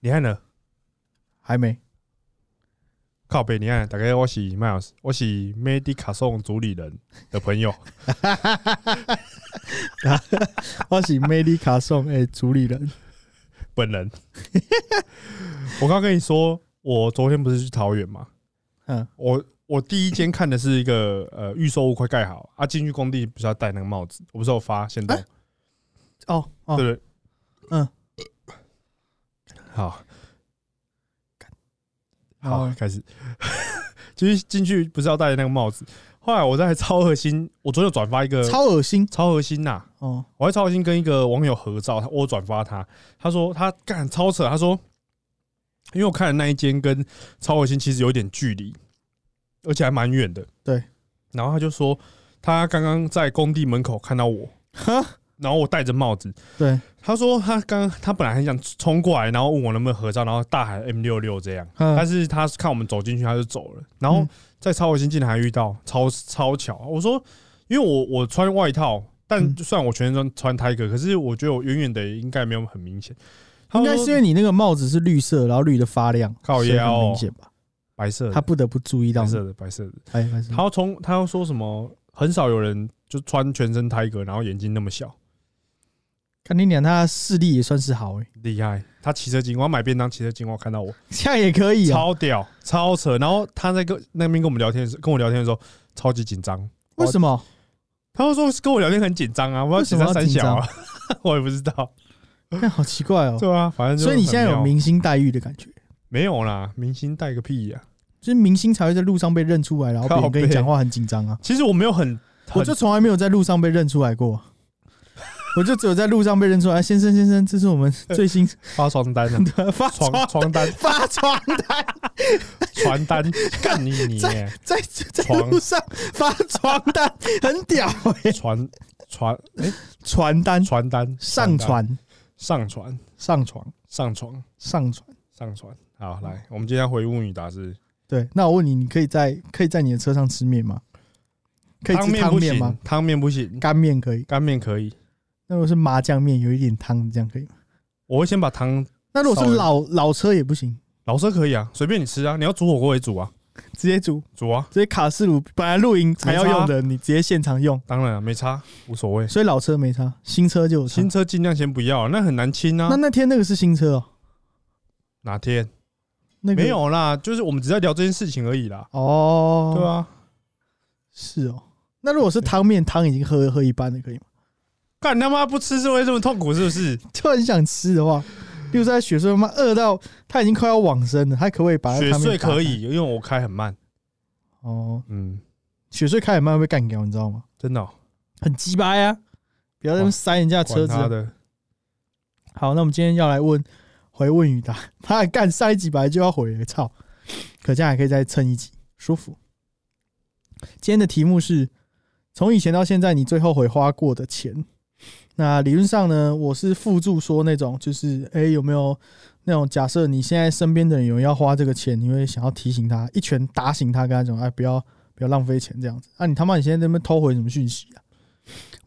你看了？还没。靠背，你看，大概我是 Miles，我是 Medica 送主理人的朋友。我是 Medica 送的主理人本人。我刚跟你说，我昨天不是去桃园吗？嗯，我我第一间看的是一个呃预售屋快盖好啊，进去工地不是要戴那个帽子？我不是有发现动？哦哦，对不对？嗯，好，好好，开始。就是进去不是要戴那个帽子？后来我在超核心，我昨天有转发一个超恶心超核心呐、哦，我在超核心跟一个网友合照，他我转发他，他说他干超扯，他说，因为我看的那一间跟超核心其实有点距离，而且还蛮远的。对，然后他就说他刚刚在工地门口看到我，哈，然后我戴着帽子，对，他说他刚他本来很想冲过来，然后问我能不能合照，然后大喊 M 六六这样，嗯。但是他看我们走进去他就走了，然后嗯。在超核心竟然还遇到，超超巧。我说，因为我我穿外套，但就算我全身穿 Tiger，可是我觉得我远远的应该没有很明显。应该是因为你那个帽子是绿色，然后绿的发亮，靠腰。哦很明显吧？白色，他不得不注意到你，白色的白色的。哎，白色的。他要从他要说什么？很少有人就穿全身 Tiger，然后眼睛那么小，看你俩，他视力也算是好哎，厉害。他骑车经过，买便当，骑车经过看到我，这样也可以啊。超屌，超扯。然后他在跟那边跟我们聊天的时候，跟我聊天的时候，超级紧张。为什么？他就说跟我聊天很紧张啊，我不知道紧张三小啊，我也不知道。看好奇怪哦。对啊，反正就所以你现在有明星待遇的感觉，没有啦？明星带个屁呀、就是明星才会在路上被认出来，然后别人跟你讲话很紧张啊。其实我没有很，很我就从来没有在路上被认出来过，我就只有在路上被认出来。先生，先生，这是我们 最新发床单啊，的发床床床单、发床单，传单，干你你在在在床路上发床单，很屌哎、传传哎传单传单上单传上传上床上床上传。上传。好，来，我们今天回问语答是对，那我问你，你可以在可以在你的车上吃面吗？可以吃汤面吗行？，汤面不行，干面可以。干面可以。那如果是麻酱面，有一点汤，这样可以吗？我会先把汤那如果是老老车也不行，老车可以啊，随便你吃啊，你要煮火锅也煮啊，直接煮，煮啊，直接卡式炉，本来露营才要用的，你直接现场用。当然啊没差，无所谓。所以老车没差，新车就有差新车尽量先不要，那很难清啊那。那天那个是新车哦，哪天那个没有啦？就是我们只在聊这件事情而已啦。哦，对，啊，是哦。那如果是汤面，汤已经喝喝一半了，可以吗？干他妈不吃是会这么痛苦是不是？就很想吃的话，例如在雪穗他妈饿到他已经快要往生了，他可不可以把那雪穗可以，因为我开很慢。哦？嗯，雪穗开很慢会被干掉，你知道吗？真的哦很鸡掰啊！不要在那边塞人家的车子的。好，那我们今天要来问回问语答，妈的干塞几百就要回了，操！可见还可以再撑一集，舒服。今天的题目是从以前到现在你最后悔花过的钱。那理论上呢，我是附注说那种就是，哎、有没有那种假设你现在身边的人有人要花这个钱，你会想要提醒他，一拳打醒他，跟他讲，哎，不要不要浪费钱这样子。啊，你他妈你现在在那边偷回什么讯息啊？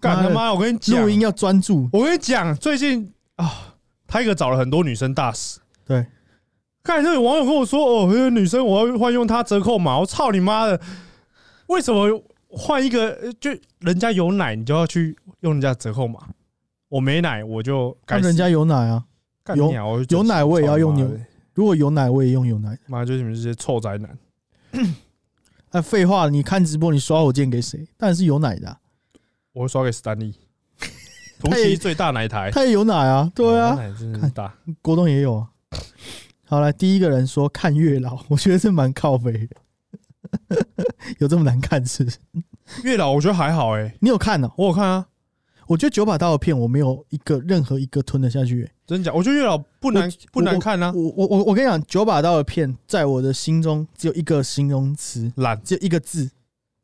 干他妈！我跟你讲录，音要专注，我跟你讲，最近啊，他一个找了很多女生大使。对，看这有网友跟我说，哦，那个女生我要换用她折扣码，我操你妈的！为什么换一个呃就人家有奶，你就要去用人家折扣码？我没奶，我就该死看人家有奶啊。有干你啊我就觉得有奶我也要用牛操你妈的如果有奶，我也用有奶。妈，就是你们这些臭宅男。哎，废话，你看直播你刷火箭给谁？当然是有奶的啊、我会刷给史丹利，图他也奇最大奶台。他也有奶啊，对啊，他奶真的是大。国栋也有啊。好来，第一个人说看月老，我觉得是蛮靠北的，有这么难看是不是？月老我觉得还好哎，你有看呢、我有看啊，我觉得九把刀的片我没有一个任何一个吞得下去、欸。真假？我觉得月老不难不难看啊，我我我我跟你讲，九把刀的片在我的心中只有一个形容词，懒只有一个字，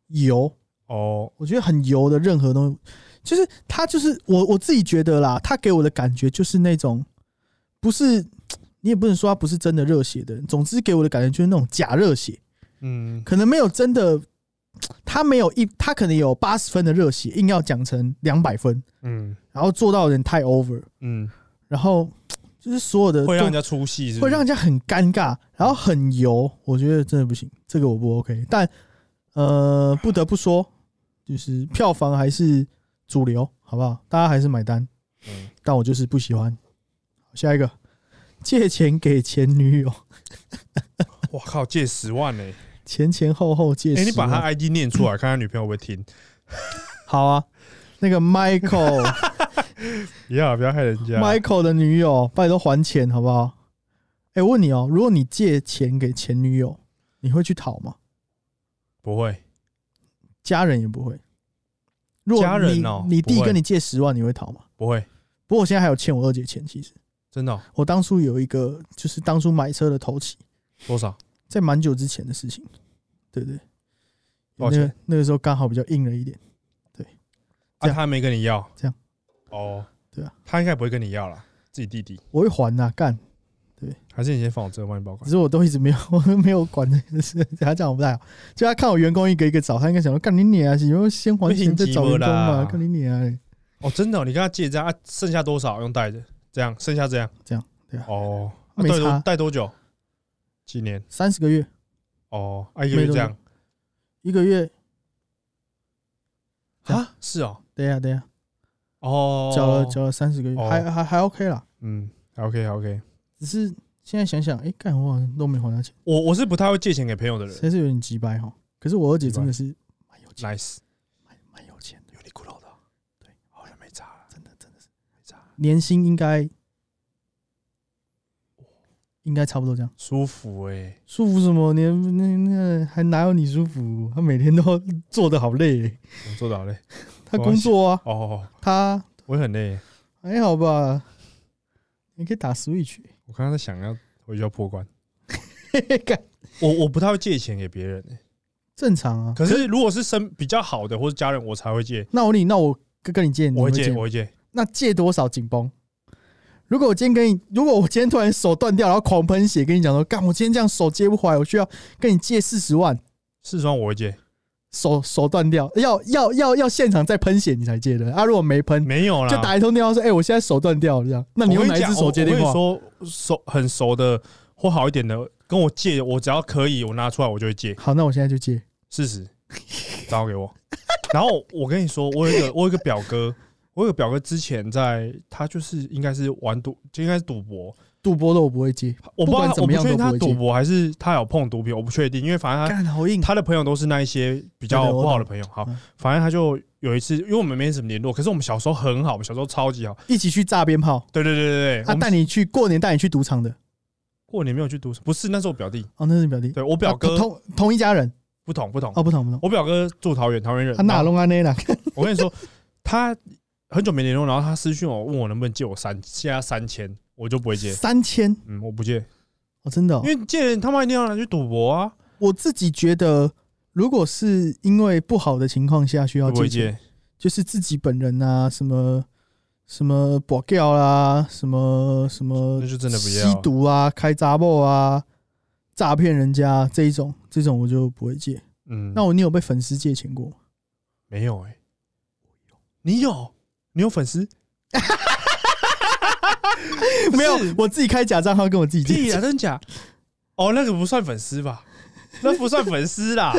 油。哦。我觉得很油的任何东西，就是他就是我我自己觉得啦，他给我的感觉就是那种不是你也不能说他不是真的热血的人，总之给我的感觉就是那种假热血，嗯，可能没有真的，他没有一他可能有八十分的热血，硬要讲成两百分，嗯。然后做到有点太 over，嗯，然后就是所有的会让人家出戏，是会让人家很尴尬，然后很油，我觉得真的不行，这个我不 OK。但呃，不得不说，就是票房还是主流，好不好？大家还是买单，嗯。但我就是不喜欢。下一个，借钱给前女友，我靠，借十万呢、前前后后借哎、十万。你把他 ID 念出来，看他女朋友会听。好啊，那个 Michael 不要不要害人家。Michael 的女友，拜托还钱好不好？哎、我问你哦，如果你借钱给前女友，你会去讨吗？不会，家人也不会。如果家人哦你你弟跟你借十万，你会讨吗？不会，不过我现在还有欠我二姐钱，其实真的哦、我当初有一个，就是当初买车的头期，多少？在蛮久之前的事情，对不对？多少钱那个那个时候刚好比较硬了一点，对啊，样他没跟你要，这样。哦，对啊，他应该不会跟你要了，自己弟弟。我会还呐、干。对还是你先放我这个帮你保管只。是我都一直没有，我 都没有管这个事，他这样不太好。就他看我员工一个一个找，他应该想说干你娘啊，是因为先还钱再找员工嘛，啦干你娘啊！哦，真的哦、你跟他借这样啊？剩下多少用带着？这样，剩下这样，这样对啊哦，啊没带多差带多久？几年？三十个月，哦，啊，一个月这样。一个月，啊？是哦，对呀对呀，哦，缴了缴了三十个月，哦。还还还 OK 啦。嗯，OK OK。只是现在想想，哎，干我好像都没还他钱，我我是不太会借钱给朋友的人。真是有点急掰哈。可是我二姐真的是蛮有钱，，nice，蛮蛮有钱的，有你骷髅的，对，好像没差。了，真的真的是。没差，年薪应该应该差不多这样。舒服哎，舒服什么？你那那还哪有你舒服？他每天都做的好累做到累。他工作啊，哦，他我也很累，还好吧？你可以打 Switch，我刚刚在想要回去要破关，干我我不太会借钱给别人欸正常啊。可是如果是生比较好的或是家人，我才会借，那我你，那我跟跟你借，你我会借？我会借。那借多少紧绷？如果我今天跟你，如果我今天突然手断掉，然后狂喷血，跟你讲说，干，我今天这样手接不回来，我需要跟你借四十万，四十万我会借，手手断掉，要要要要现场再喷血你才借的啊！如果没喷，没有啦，就打一通电话说，哎、我现在手断掉了，这样，那你用哪一只手接电话？我跟你说，熟很熟的或好一点的，跟我借，我只要可以，我拿出来我就会借。好，那我现在就借。四十，找给我。然后我跟你说，我有一个我有一个表哥，我有表哥之前在他就是应该是玩赌，就应该是赌博，赌博的我不会接，我不知道怎么样我不确定他赌博还是他有碰毒品，我不确定，因为反正他好硬。他的朋友都是那一些比较不好的朋友。好嗯，反正他就有一次，因为我们没什么联络，可是我们小时候很好，我们小时候超级好。一起去炸鞭炮，对对对对对，他带你去过年带你去赌场的，过年没有去赌，不是那是我表弟，哦，那是你表弟，对我表哥啊同同一家人，不同不同，哦，不同不同，我表哥住桃园，桃园人。他哪弄安内啦？我跟你说，他很久没联络，然后他私讯我问我能不能借我三，现在三千，我就不会借。三千嗯，我不借，哦，真的哦、因为借他妈一定要拿去赌博啊，我自己觉得，如果是因为不好的情况下需要借钱，借。就是自己本人啊，什么什么保掉啦，什么什么那就真的不要吸毒啊，开杂报啊，诈骗人家这一种，这种我就不会借。嗯，那我你有被粉丝借钱过吗？没有哎、你有，你有粉丝？没有，我自己开假账号跟我自己借屁啊，真假？哦，那个不算粉丝吧？那不算粉丝啦。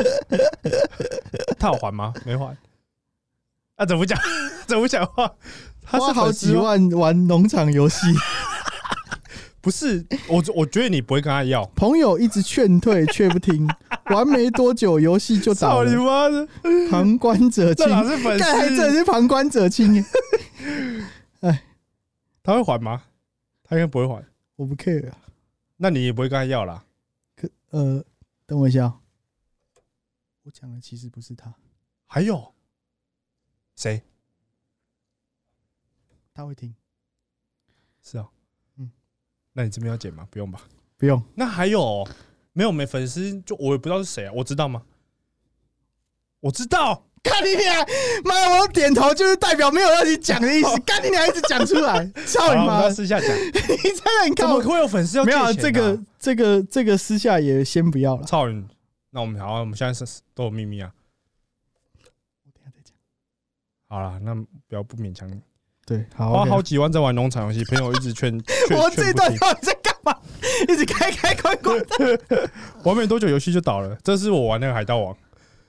他有还吗？没还。啊，怎么讲？怎么讲话？他是好几万玩农场游戏，不是我，我觉得你不会跟他要。朋友一直劝退却不听，玩没多久游戏就倒操你了，妈的！旁观者清这，哪是粉干还真？是旁观者清 哎，他会还吗？他应该不会还。我不 care 啊。那你也不会跟他要啦。可呃，等我一下哦，我讲的其实不是他，还有谁？他会听，是啊，嗯嗯，那你这边要剪吗？不用吧？不用。那还有哦没有没粉丝？就我也不知道是谁啊，我知道吗？我知道，干你娘！妈，我点头就是代表没有让你讲的意思。干你娘，一直讲出来，操你妈！私下讲，真的很靠怎么会有粉丝要没有啊这个这个这个私下也先不要了。操你！那我们好，我们现在是都有秘密啊。我等下再讲。好了，那不要不勉强你。对，好，花 OK 好几万在玩农场游戏，朋友一直劝，劝我这劝不听。段到底在干嘛？一直开开关关，玩没多久游戏就倒了。这是我玩那个海盗王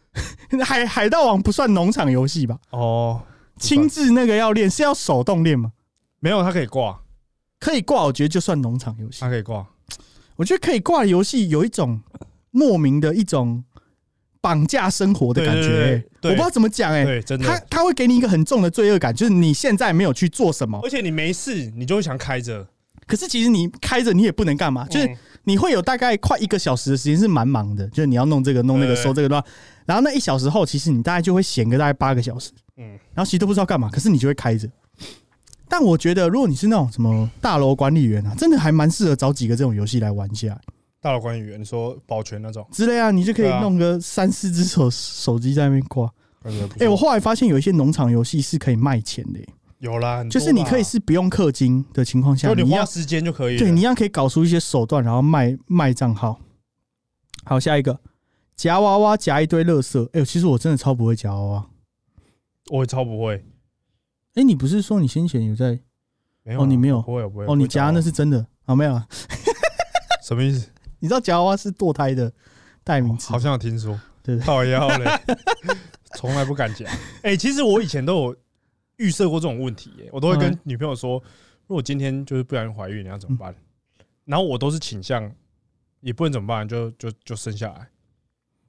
海海盗王不算农场游戏吧？哦，亲自那个要练是要手动练吗？没有，它可以挂，可以挂，我觉得就算农场游戏它。可以挂。我觉得可以挂的游戏有一种莫名的一种绑架生活的感觉、我不知道怎么讲哎、他的。他会给你一个很重的罪恶感，就是你现在没有去做什么，而且你没事，你就会想开着，可是其实你开着你也不能干嘛，就是嗯。你会有大概快一个小时的时间是蛮忙的，就是你要弄这个弄那个对。收这个乱，然后那一小时后，其实你大概就会闲个大概八个小时，嗯，然后其实都不知道干嘛，可是你就会开着。但我觉得，如果你是那种什么大楼管理员啊，真的还蛮适合找几个这种游戏来玩一下大佬管理员，你说保全那种，之类啊，你就可以对啊弄个三四只手手机在那边挂。感觉不哎、我错。后来发现有一些农场游戏是可以卖钱的、欸有啦，很多就是你可以吧，是不用氪金的情况下，就你你要花时间就可以了。对你一样可以搞出一些手段，然后卖卖账号。好，下一个夹娃娃夹一堆垃圾。哎、呦，其实我真的超不会夹娃娃。我也超不会，哎、你不是说你先前有在？没有啊哦你没有不会，我不会。哦，你夹那是是真的啊？没有啊？什么意思？你知道夹娃娃是堕胎的代名词吗？好像有听说，对靠腰嘞，从来不敢夹。哎，其实我以前都有预设过这种问题，耶，我都会跟嗯女朋友说，如果今天就是不小心怀孕，你要怎么办？然后我都是倾向，也不能怎么办，就就就生下来。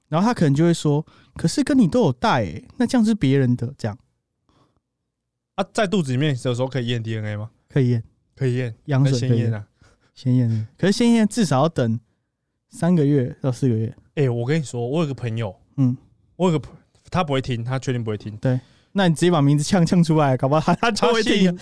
然后他可能就会说：“可是跟你都有带、欸，那这样是别人的，这样啊，在肚子里面有时候可以验 DNA 吗？可以验可以验，羊那水可以验啊。先验。可是先验至少要等三个月到四个月。哎，我跟你说，我有个朋友，嗯，我有个朋他不会听，他确定不会听。对。那你直接把名字呛呛出来，搞不好他他会听。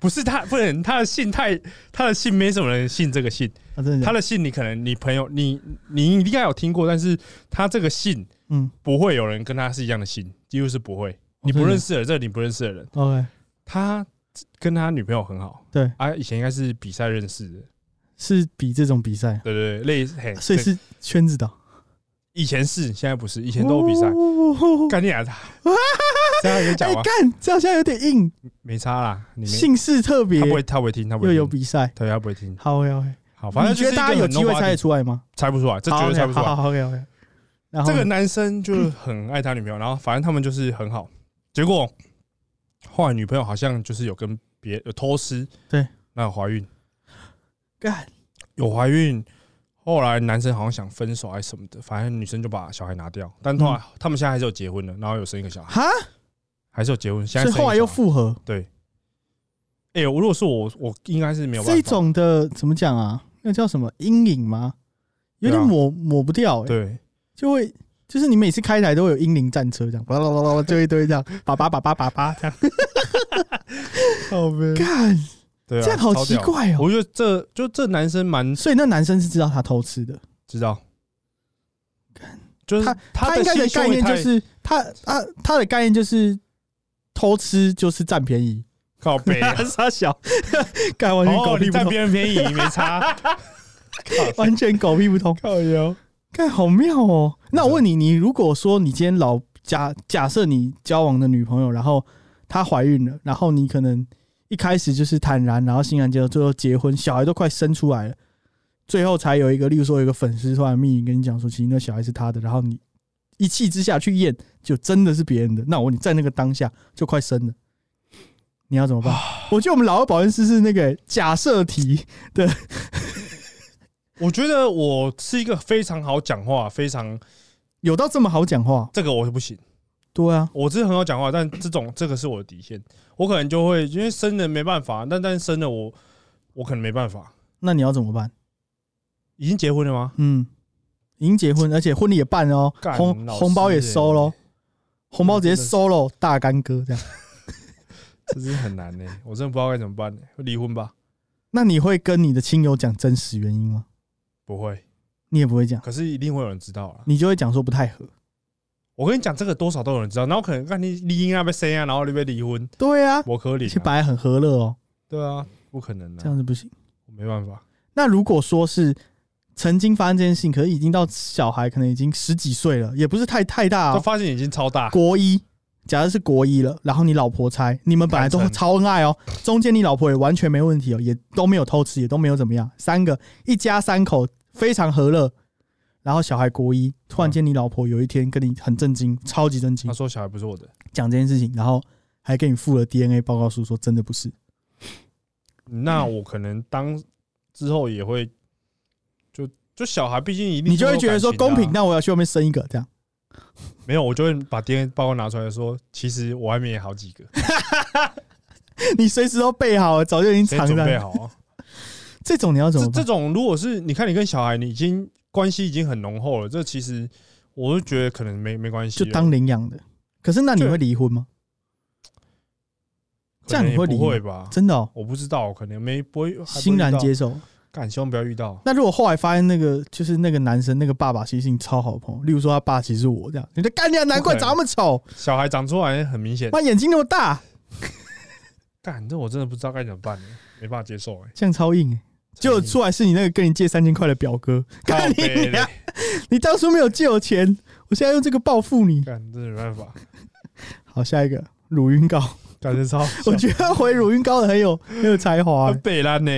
不是他，不能他的姓太他的姓没什么人信这个姓，啊！的，他的姓你可能你朋友你你应该有听过，但是他这个姓嗯。不会有人跟他是一样的姓，几乎是不会。你不认识的，这你不认识的人，，OK，他跟他女朋友很好，对，啊，以前应该是比赛认识的，是比这种比赛，对对对，类似嘿，所以是圈子的。以前是，现在不是，以前都有比赛，哦干你啊！这样可以讲哎，吗？干，这好像有点硬，没差啦，你没，姓氏特别他，不会，他不会听，他不又会听，有比赛。对，他不会听。好，OK OK。好，反正你觉得大家有机会猜得得出来吗？猜不出来，这绝好对猜不出来。好好，OK OK。然后这个男生就是很爱他女朋友，然后反正他们就是很好，结果后来女朋友好像就是有跟别有偷吃，对，那有怀孕，干有怀孕，后来男生好像想分手还是什么的，反正女生就把小孩拿掉，但后来他们现在还是有结婚的，然后有生一个小孩，哈，还是有结婚，现在生一个所以后来又小孩复合。对。哎、我如果是我，我应该是没有办法。这种的怎么讲啊？那叫什么阴影吗？有点对啊抹抹不掉，哎，对，就会就是你每次开台都会有英灵战车这样，巴拉巴拉巴拉就一堆这样，叭叭叭叭叭叭这样。好呗。干，对啊，这样好奇怪哦。我觉得这就这男生蛮所以那男生是知道他偷吃的，知道，就是他他应该的概念就是他啊，他的概念就是偷吃就是占便宜，靠背啊。傻小，干完全狗哦，屁不通，你占别人便宜没差，完全狗屁不通，靠油。看好妙哦。那我问你，你如果说你今天老假假设你交往的女朋友，然后她怀孕了，然后你可能一开始就是坦然，然后欣然接受，最后结婚，小孩都快生出来了，最后才有一个，例如说有一个粉丝突然密你跟你讲说，其实那小孩是他的，然后你一气之下去验，就真的是别人的。那我问你在那个当下就快生了。你要怎么办？我觉得我们老二保健师是那个假设题，我觉得我是一个非常好讲话，非常有到这么好讲话？这个我不行，对啊，我是很好讲话，但这种这个是我的底线，我可能就会因为生人没办法，但但生了我我可能没办法。那你要怎么办？已经结婚了吗？嗯，已经结婚，而且婚礼也办了哦，干红老师红包也欸收喽，红包直接收喽，大干哥这样。这是很难呢、我真的不知道该怎么办呢、离婚吧？那你会跟你的亲友讲真实原因吗？不会，你也不会讲，可是一定会有人知道了。你就会讲说不太合。我跟你讲，这个多少都有人知道，然后可能看你离婚啊被生啊，然后你被离婚，对啊，我可而且怜、啊。本来很和乐哦，对啊，不可能的、这样子不行。我没办法。那如果说是曾经发生这件事情，可是已经到小孩可能已经十几岁了，也不是太太大、哦，就发现已经超大，国一假设是国一了，然后你老婆猜，你们本来都超恩爱哦，中间你老婆也完全没问题哦，也都没有偷吃，也都没有怎么样，三个一家三口非常和乐。然后小孩国一，突然间你老婆有一天跟你很震惊，超级震惊他，说小孩不是我的，讲这件事情，然后还给你附了 DNA 报告书，说真的不是。那我可能当之后也会，就就小孩毕竟一定你就会觉得说公平，那我要去外面生一个这样。没有，我就会把 DNA 报告拿出来说，其实我外面也好几个，你随时都备好了，早就已经准藏在。备好啊。这种你要怎这么办？这种如果是你看你跟小孩，你已经关系已经很浓厚了，这其实我就觉得可能没没关系，就当领养的。可是那你就会离婚吗？这样你会不会吧？真的哦，我不知道，可能没不会欣然接受。干，希望不要遇到。那如果后来发现那个就是那个男生那个爸爸其实是你超好的朋友，例如说他爸其实是我这样，你的干娘难怪长那么丑，小孩长出来很明显，妈眼睛那么大，干，这我真的不知道该怎么办呢，没办法接受哎。这样超硬哎、结果出来是你那个跟你借三千块的表哥，你当初没有借我钱，我现在用这个报复你。没办法，好，下一个乳晕膏，感觉超好，我觉得回乳晕膏的很有很有才华、很北烂呢。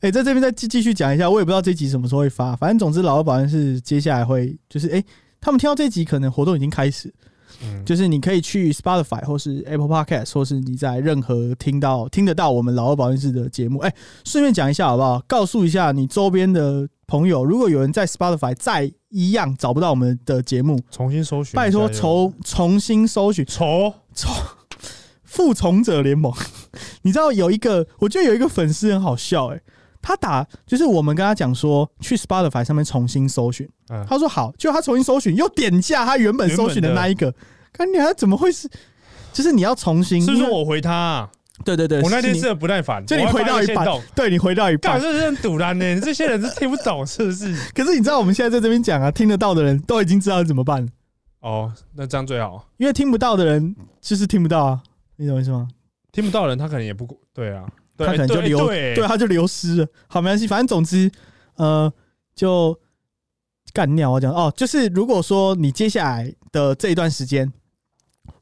哎、在这边再继继续讲一下，我也不知道这集什么时候会发，反正总之老二保安是接下来会就是哎、他们听到这集可能活动已经开始，嗯，就是你可以去 Spotify 或是 Apple Podcast，或是你在任何听到听得到我们老二保健室的节目，哎、顺便讲一下好不好？告诉一下你周边的朋友，如果有人在 Spotify 再一样找不到我们的节目，重新搜寻，拜托重重新搜寻。重重 复仇者联盟。你知道有一个，我觉得有一个粉丝很好笑、哎，他打就是我们跟他讲说去 Spotify 上面重新搜寻，嗯他说好，就他重新搜寻又点下他原本搜寻的那一个，看你还怎么会是？就是你要重新，因为是不是我回他啊？对对对，我那天是很不耐烦，就你我还回到一半对你回到一干，半，这是很堵然呢。这些人是听不懂是不是？可是你知道我们现在在这边讲啊，听得到的人都已经知道怎么办了，哦，那这样最好。因为听不到的人就是听不到啊，你懂我意思吗？听不到的人，他可能也不对啊，对他可能就流，对对，他就流失了。好，没关系，反正总之，呃，就干尿我讲哦，就是如果说你接下来的这一段时间，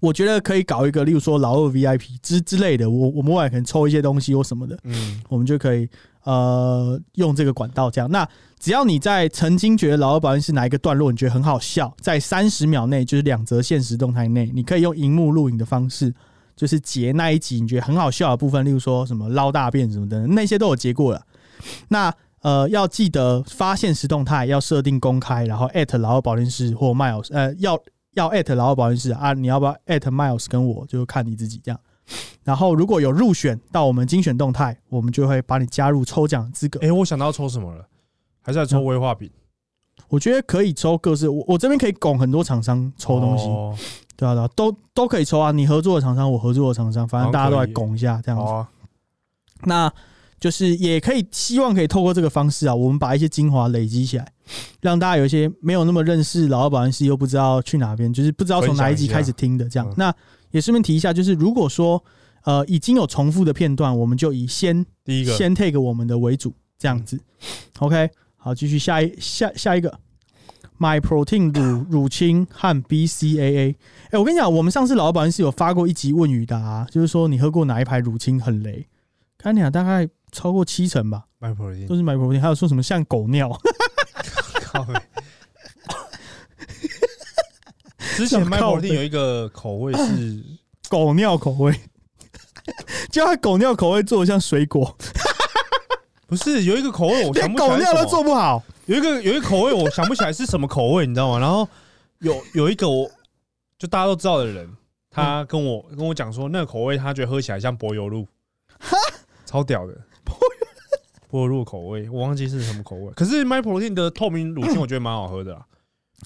我觉得可以搞一个，例如说老二 VIP 之之类的，我我们未来可能抽一些东西或什么的，嗯，我们就可以呃用这个管道这样。那只要你在曾经觉得老二保健是哪一个段落你觉得很好笑，在三十秒内就是两则现实动态内，你可以用荧幕录影的方式，就是截那一集你觉得很好笑的部分，例如说什么捞大便什么的，那些都有截过了。那呃，要记得发现实动态要设定公开，然后艾特老二保健室或 Miles，呃，要要艾特老二保健室啊，你要不要艾特 Miles 跟我，就看你自己这样。然后如果有入选到我们精选动态，我们就会把你加入抽奖资格。哎，我想到抽什么了，还是要抽威化饼我觉得可以抽各式，我我这边可以拱很多厂商抽东西，哦对啊对啊，都都可以抽啊。你合作的厂商，我合作的厂商，反正大家都来拱一下这样子。那就是也可以希望可以透过这个方式啊，我们把一些精华累积起来，让大家有一些没有那么认识老二保安室又不知道去哪边，就是不知道从哪一集开始听的这样嗯。那也顺便提一下，就是如果说呃已经有重复的片段，我们就以先第一个先 take 我们的为主，这样子。OK，好，继续下一下下一个，My Protein 乳 乳清和 BCAA。哎、我跟你讲，我们上次老板是有发过一集问语答、就是说你喝过哪一排乳清很雷？看你啊，大概超过七成吧，，MyProtein 都是 My Protein，还有说什么像狗尿。之前麦普林有一个口味是 狗尿口味，叫它狗尿口味做的像水果，不是有一个口味我想连不起来狗尿都做不好。有一个有一个口味我想不起来是什么口味，你知道吗？然后有有一个我就大家都知道的人，他跟我跟我讲说，那个口味他觉得喝起来像柏油路，超屌的。柏油路口味，我忘记是什么口味。可是 My Protein 的透明乳清，我觉得蛮好喝的啦。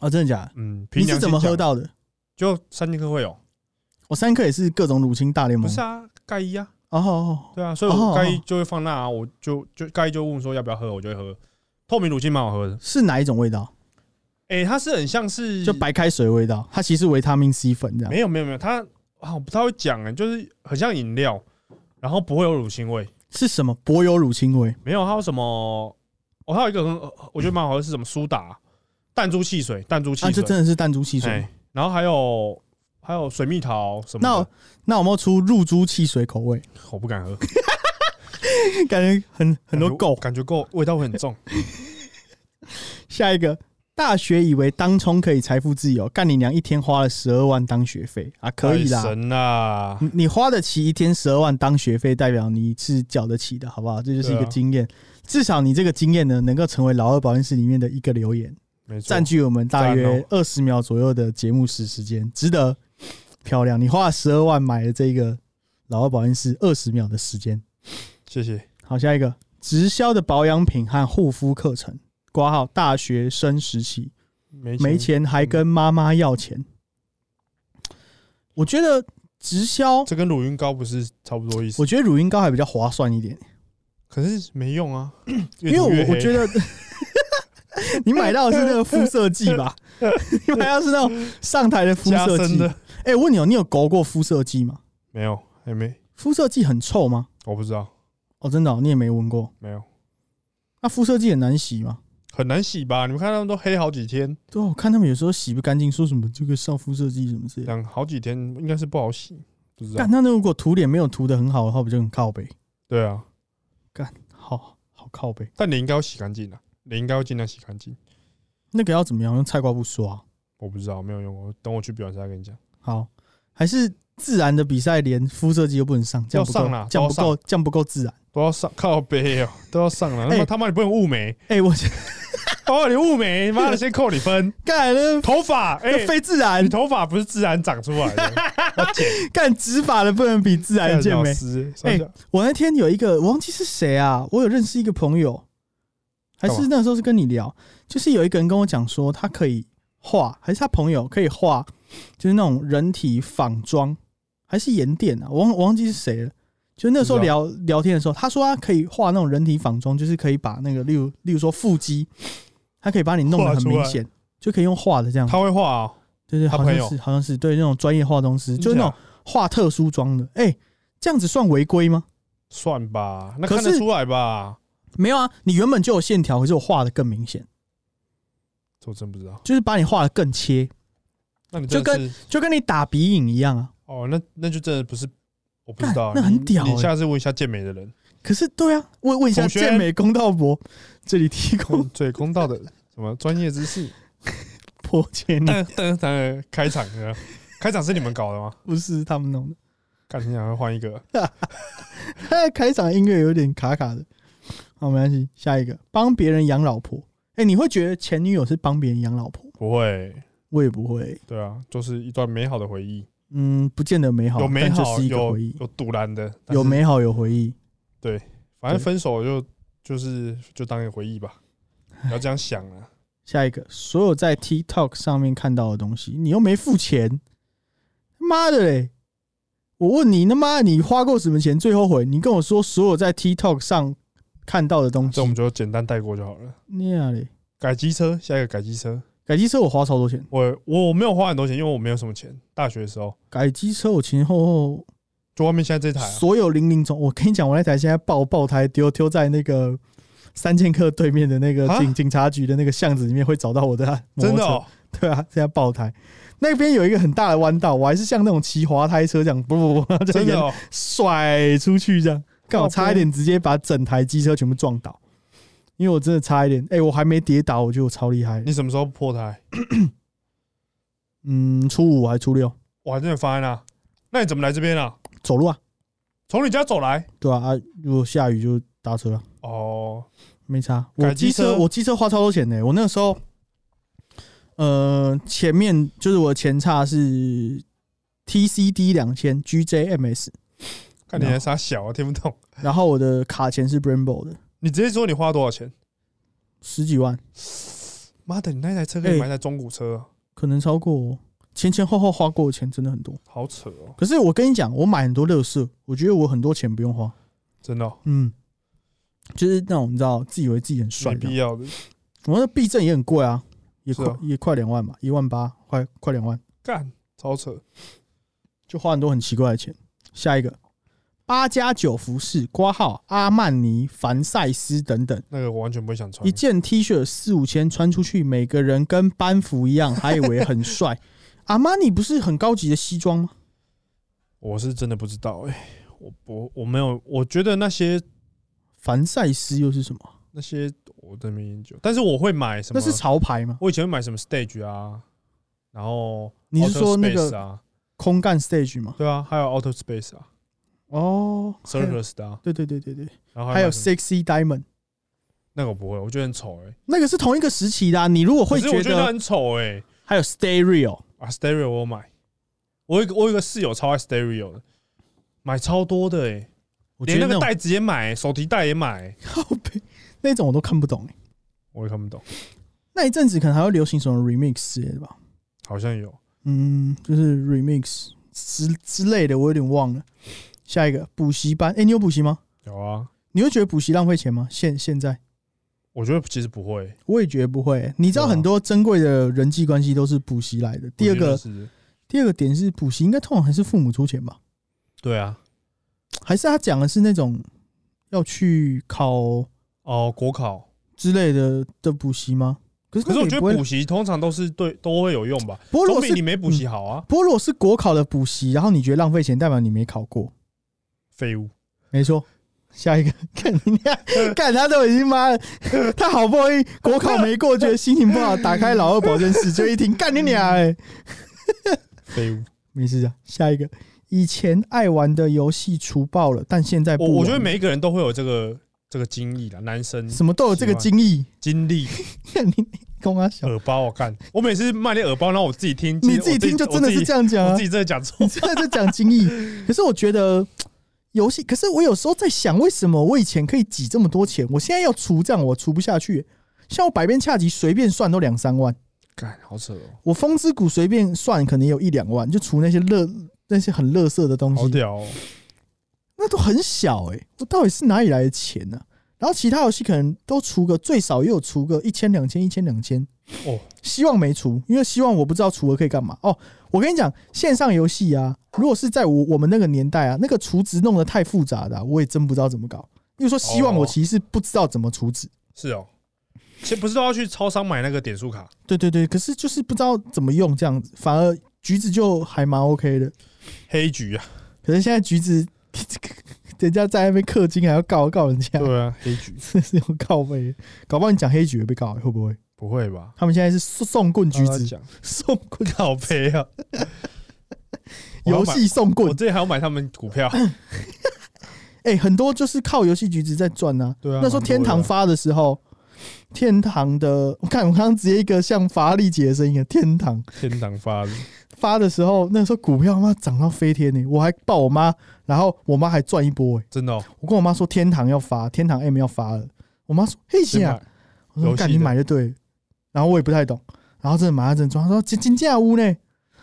哦，真的假的？嗯，凭你是怎么喝？到的？就三千克会有？我三克也是各种乳清大联盟。不是啊，盖伊啊，哦哦哦，对啊，所以哦我盖伊就会放那啊，我就就盖伊就问说要不要喝，我就会喝。透明乳清蛮好喝的，是哪一种味道？诶，它是很像是就白开水的味道，它其实维他命 C 粉这样。没有没有没有，它啊我不太会讲哎，就是很像饮料，然后不会有乳清味，是什么柏油乳清味？没有它有什么？哦，它有一个很我觉得蛮好喝是什么苏打弹珠汽水，弹珠汽啊，这水，真的是弹珠汽水。哎，然后还有还有水蜜桃什么那的，那有没有出入珠汽水口味？我不敢喝，感觉很很多够。感觉够，味道会很重。下一个，大学以为当冲可以财富自由，干你娘！一天花了十二万当学费啊，可以啦。神啦！你你花得起一天十二万当学费，代表你是缴得起的，好不好？这就是一个经验。至少你这个经验呢，能够成为老二保健室里面的一个留言，占据我们大赞约哦二十秒左右的节目时时间，值得。漂亮，你花了十二万买了这个老二保健室二十秒的时间。谢谢。好，下一个直销的保养品和护肤课程，挂号大学生时期没没钱还跟妈妈要钱。我觉得直销，这跟乳晕膏不是差不多意思我？觉得乳晕膏还比较划算一点，可是没用啊，因因为我我觉得 你买到的是那个肤色剂吧？你买到的是那种上台的肤色剂。哎、我问你哦，你有勾过肤色剂吗？没有，还没，肤色剂很臭吗？我不知道，哦，真的哦、你也没闻过？没有，那肤色剂很难洗吗？很难洗吧？你们看他们都黑好几天，对啊，我看他们有时候洗不干净，说什么这个上肤色剂什么之类的。两好几天应该是不好洗，不知道干，。那如果涂脸没有涂的很好的话，不就很靠背？对啊，干，好好靠背。但你应该要洗干净的，脸应该要尽量洗干净。那个要怎么样？用菜瓜布刷？我不知道，没有用过，等我去比完赛再跟你讲。好，还是自然的比赛连肤色机都不能上，这样不够要上啦，这样不够，这样不够自然。都要上靠背哦，都要上了。他哎妈他妈你不能雾眉，哎、我 哦你雾眉，妈的先扣你分。干那头发，哎那，非自然你，头发不是自然长出来的。干直发的不能比自然健美。哎，我那天有一个，我忘记是谁啊，我有认识一个朋友，还是那时候是跟你聊，就是有一个人跟我讲说，他可以画，还是他朋友可以画，就是那种人体仿妆，还是颜店啊，我忘我忘记是谁了。就那时候聊聊天的时候，他说他可以画那种人体仿妆，就是可以把那个，例如例如说腹肌，他可以把你弄得很明显，就可以用画的这样。他会画啊，对对，他朋友好像是好像是对那种专业化妆师，就是那种画特殊妆的。哎、这样子算违规吗？算吧，那看得出来吧？没有啊，你原本就有线条，可是我画的更明显，这我真不知道。就是把你画的更切，那你就跟就跟你打鼻影一样啊。哦，那那就真的不是，我不知道，那很屌欸你下次问一下健美的人，可是对啊，问问一下健美公道博，这里提供嗯最公道的什么专业知识。破解你，但但但开场呢？开场是你们搞的吗？不是他们弄的。干，你想要换一个？他 的开场音乐有点卡卡的。好，没关系，下一个帮别人养老婆。哎、你会觉得前女友是帮别人养老婆？不会，我也不会，对啊，就是一段美好的回忆，嗯，不见得美好，有美好，有回忆，有堵然的，有美好有回忆。对反正分手就就是就当一个回忆吧，不要这样想啊。下一个，所有在 TikTok 上面看到的东西，你又没付钱，妈的嘞！我问你，他妈你花过什么钱最后悔？你跟我说所有在 TikTok 上看到的东西，这我们就简单带过就好了。那样嘞。改机车，下一个改机车。改机车我花超多钱，我我没有花很多钱，因为我没有什么钱。大学的时候，改机车我前前后后就外面现在这台啊，所有零零总，我跟你讲，我那台现在爆爆胎丢丢在那个三剑客对面的那个啊？警警察局的那个巷子里面，会找到我的摩托真的哦，对啊，现在爆胎。那边有一个很大的弯道，我还是像那种骑滑胎车这样，不不不，真的哦，甩出去这样，刚好差一点直接把整台机车全部撞倒。因为我真的差一点，哎、我还没跌倒，我觉得我超厉害。你什么时候破胎？嗯，初五还初六，我还真的放在那。那你怎么来这边啊？走路啊，从你家走来？对啊，啊，如果下雨就搭车啊，哦，没差。我机机车我机车花超多钱呢、我那个时候，呃，前面就是我的前叉是 TCD 两千 GJMS，看你还傻小啊，听不懂。然后我的卡钳是 Brembo 的，你直接说你花多少钱？十几万，妈的，你那台车可以哎买台中古车啊，可能超过我前前后后花过的钱真的很多。好扯哦，可是我跟你讲，我买很多乐色，我觉得我很多钱不用花。真的哦嗯，就是那种你知道，自以为自己很帅的。没必要的。我那避震也很贵啊，也快、也快两万吧，一万八，快快两万，干，超扯。就花很多很奇怪的钱。下一个，八加九服饰挂号阿曼尼、凡赛斯等等，那个我完全不会想穿一。件 T 恤四五千穿出去，每个人跟班服一样，还以为很帅。阿玛尼不是很高级的西装吗？我是真的不知道哎、我我我没有，我觉得那些凡赛斯又是什么？那些我真没研究，但是我会买什么？那是潮牌吗？我以前会买什么 Stage 啊，然后你是说那个啊，空干 stage 吗？对啊，还有 Outer Space 啊哦，，Circus 的啊，对对对对对，然后还有 sexy diamond，那个我不会，我觉得很丑哎、那个是同一个时期的、啊。你如果会觉得得很丑哎、还有 stereo，啊，Stereo 我有买，我有一个我有一个室友超爱 Stereo 的，买超多的哎、我觉得那种连那个袋子也买，手提袋也买，靠 背那种我都看不懂、哎。我也看不懂，那一阵子可能还会流行什么 remix 之类的吧？好像有。嗯，就是 remix 之之类的，我有点忘了。下一个补习班，哎、你有补习吗？有啊，你会觉得补习浪费钱吗？现现在我觉得其实不会。我也觉得不会欸、你知道很多珍贵的人际关系都是补习来的。第二个，第二个点是补习应该通常还是父母出钱吧？对啊，还是他讲的是那种要去考哦，国考。之类的的补习吗？可是可是我觉得补习通常都是对都会有用吧，不过如果是你没补习好啊，不过如果是国考的补习，然后你觉得浪费钱，代表你没考过。废物。没错，下一个 看你俩，看他都已经妈的，他好不容易国考没过，觉得心情不好，打开老二保健室，就一听干你俩哎、废物。没事啊。下一个，以前爱玩的游戏除爆了，但现在不我我觉得每一个人都会有这个这个经历的，男生什么都有这个经历。经历看你跟我小，耳包，我看我每次卖你耳包，然后我自己听，你自己听就真的是这样，样讲啊我自。己真的讲错你。真的在讲经历，可是我觉得游戏，可是我有时候在想，为什么我以前可以挤这么多钱，我现在要除账我除不下去。像我百变恰吉随便算都两三万，干，好扯哦，我风之谷随便算可能有一两万，就除那些乐那些很乐色的东西，好屌哦。那都很小哎、我到底是哪里来的钱呢、然后其他游戏可能都除个最少也有除个一千两千一千两千，哦，希望没除，因为希望我不知道除了可以干嘛。哦，我跟你讲，线上游戏啊，如果是在我我们那个年代啊，那个除值弄得太复杂的啊、我也真不知道怎么搞。因为说，希望我其实不知道怎么除值，是哦，其实不是都要去超商买那个点数卡？对对对，可是就是不知道怎么用这样子，反而橘子就还蛮 OK 的。黑橘啊，可是现在橘子，人家在那边氪金还要告告人家，对啊，黑橘这 是有告呗，搞不好你讲黑橘会被告，会不会？不会吧？他们现在是送送棍橘子，送棍好赔啊，游戏送棍。我，之前还要买他们股票，哎、很多就是靠游戏橘子在赚啊。对啊，那时候天堂发的时候，天堂的，我看我刚刚直接一个像法拉利姐的声音啊，天堂。天堂发的，发的时候，那时候股票他妈涨到飞天呢、我还抱我妈，然后我妈还赚一波哎、真的哦，我跟我妈说天堂要发，天堂 M 要发了，我妈说嘿先行啊，我说干你的买就对了，然后我也不太懂，然后真的买，她真的赚，她说金金价屋呢，